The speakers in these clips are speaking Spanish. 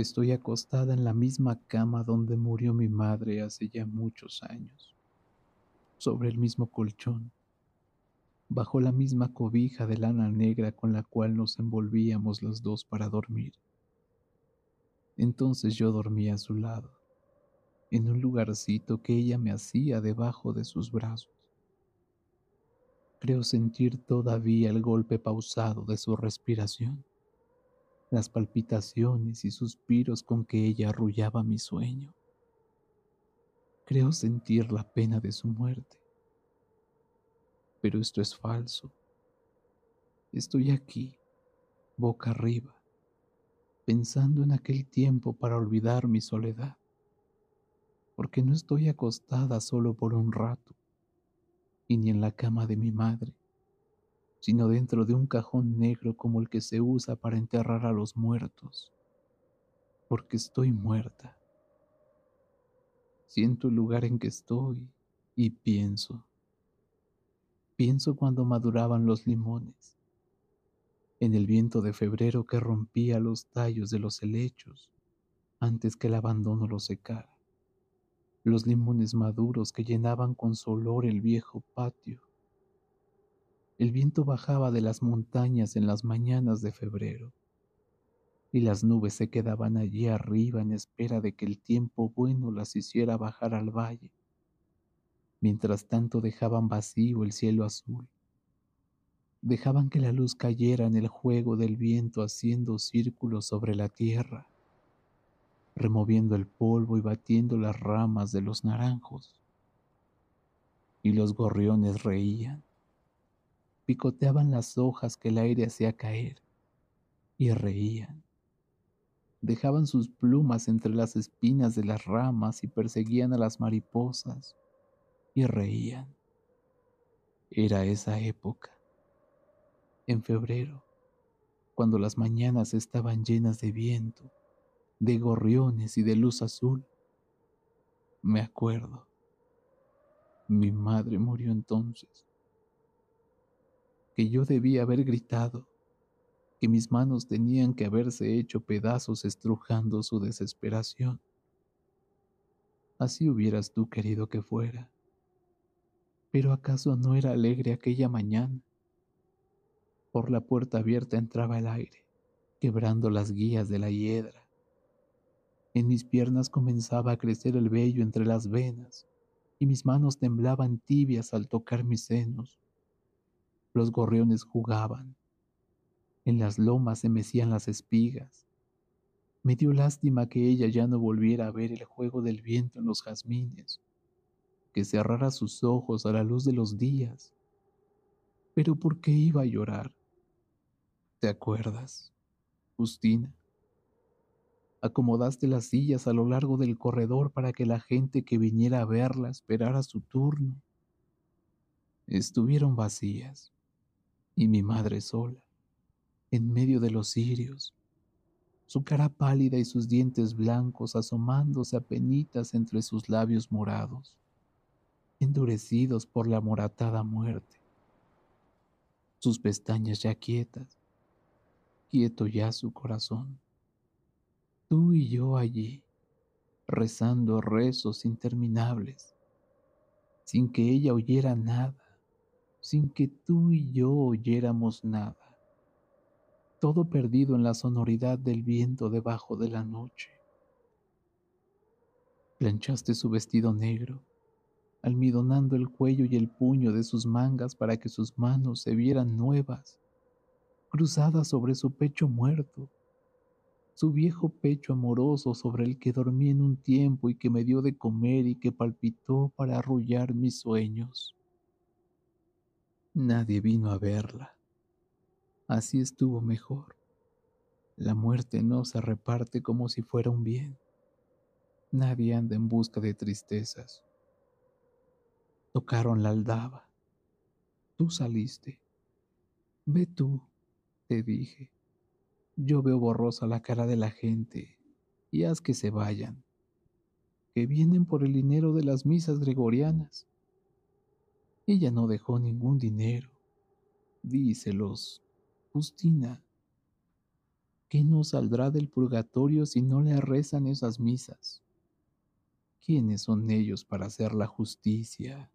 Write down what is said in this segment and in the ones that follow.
Estoy acostada en la misma cama donde murió mi madre hace ya muchos años, sobre el mismo colchón, bajo la misma cobija de lana negra con la cual nos envolvíamos los dos para dormir. Entonces yo dormía a su lado, en un lugarcito que ella me hacía debajo de sus brazos. Creo sentir todavía el golpe pausado de su respiración, las palpitaciones y suspiros con que ella arrullaba mi sueño. Creo sentir la pena de su muerte. Pero esto es falso. Estoy aquí, boca arriba, pensando en aquel tiempo para olvidar mi soledad, porque no estoy acostada solo por un rato y ni en la cama de mi madre, sino dentro de un cajón negro como el que se usa para enterrar a los muertos, porque estoy muerta. Siento el lugar en que estoy y pienso. Pienso cuando maduraban los limones, en el viento de febrero que rompía los tallos de los helechos antes que el abandono los secara los limones maduros que llenaban con su olor el viejo patio. El viento bajaba de las montañas en las mañanas de febrero, y las nubes se quedaban allí arriba en espera de que el tiempo bueno las hiciera bajar al valle. Mientras tanto dejaban vacío el cielo azul. Dejaban que la luz cayera en el juego del viento haciendo círculos sobre la tierra removiendo el polvo y batiendo las ramas de los naranjos. Y los gorriones reían, picoteaban las hojas que el aire hacía caer y reían. Dejaban sus plumas entre las espinas de las ramas y perseguían a las mariposas y reían. Era esa época, en febrero, cuando las mañanas estaban llenas de viento de gorriones y de luz azul. Me acuerdo. Mi madre murió entonces. Que yo debía haber gritado, que mis manos tenían que haberse hecho pedazos estrujando su desesperación. Así hubieras tú querido que fuera. Pero acaso no era alegre aquella mañana. Por la puerta abierta entraba el aire, quebrando las guías de la hiedra en mis piernas comenzaba a crecer el vello entre las venas y mis manos temblaban tibias al tocar mis senos. Los gorriones jugaban. En las lomas se mecían las espigas. Me dio lástima que ella ya no volviera a ver el juego del viento en los jazmines, que cerrara sus ojos a la luz de los días. Pero ¿por qué iba a llorar? ¿Te acuerdas, Justina? Acomodaste las sillas a lo largo del corredor para que la gente que viniera a verla esperara su turno. Estuvieron vacías y mi madre sola, en medio de los cirios, su cara pálida y sus dientes blancos asomándose a penitas entre sus labios morados, endurecidos por la moratada muerte. Sus pestañas ya quietas, quieto ya su corazón tú y yo allí, rezando rezos interminables, sin que ella oyera nada, sin que tú y yo oyéramos nada, todo perdido en la sonoridad del viento debajo de la noche. Planchaste su vestido negro, almidonando el cuello y el puño de sus mangas para que sus manos se vieran nuevas, cruzadas sobre su pecho muerto, su viejo pecho amoroso sobre el que dormí en un tiempo y que me dio de comer y que palpitó para arrullar mis sueños. Nadie vino a verla. Así estuvo mejor. La muerte no se reparte como si fuera un bien. Nadie anda en busca de tristezas. Tocaron la aldaba. Tú saliste. Ve tú, te dije. Yo veo borrosa la cara de la gente y haz que se vayan, que vienen por el dinero de las misas gregorianas. Ella no dejó ningún dinero. Díselos, Justina. ¿Qué no saldrá del purgatorio si no le rezan esas misas? ¿Quiénes son ellos para hacer la justicia?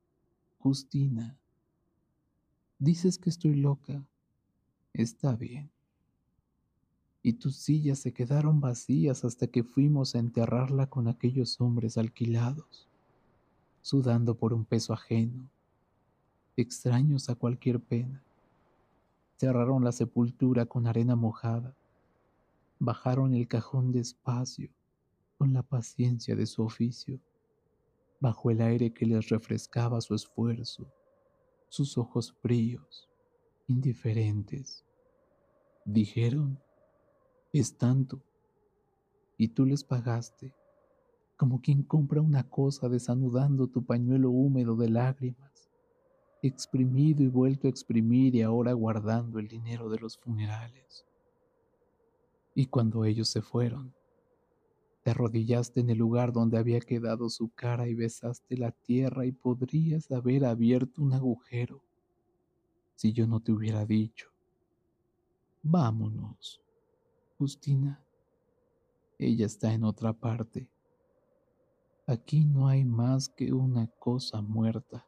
Justina, dices que estoy loca. Está bien. Y tus sillas se quedaron vacías hasta que fuimos a enterrarla con aquellos hombres alquilados, sudando por un peso ajeno, extraños a cualquier pena. Cerraron la sepultura con arena mojada, bajaron el cajón despacio, con la paciencia de su oficio, bajo el aire que les refrescaba su esfuerzo, sus ojos fríos, indiferentes. Dijeron, es tanto, y tú les pagaste, como quien compra una cosa desanudando tu pañuelo húmedo de lágrimas, exprimido y vuelto a exprimir y ahora guardando el dinero de los funerales. Y cuando ellos se fueron, te arrodillaste en el lugar donde había quedado su cara y besaste la tierra y podrías haber abierto un agujero si yo no te hubiera dicho. Vámonos, Justina. Ella está en otra parte. Aquí no hay más que una cosa muerta.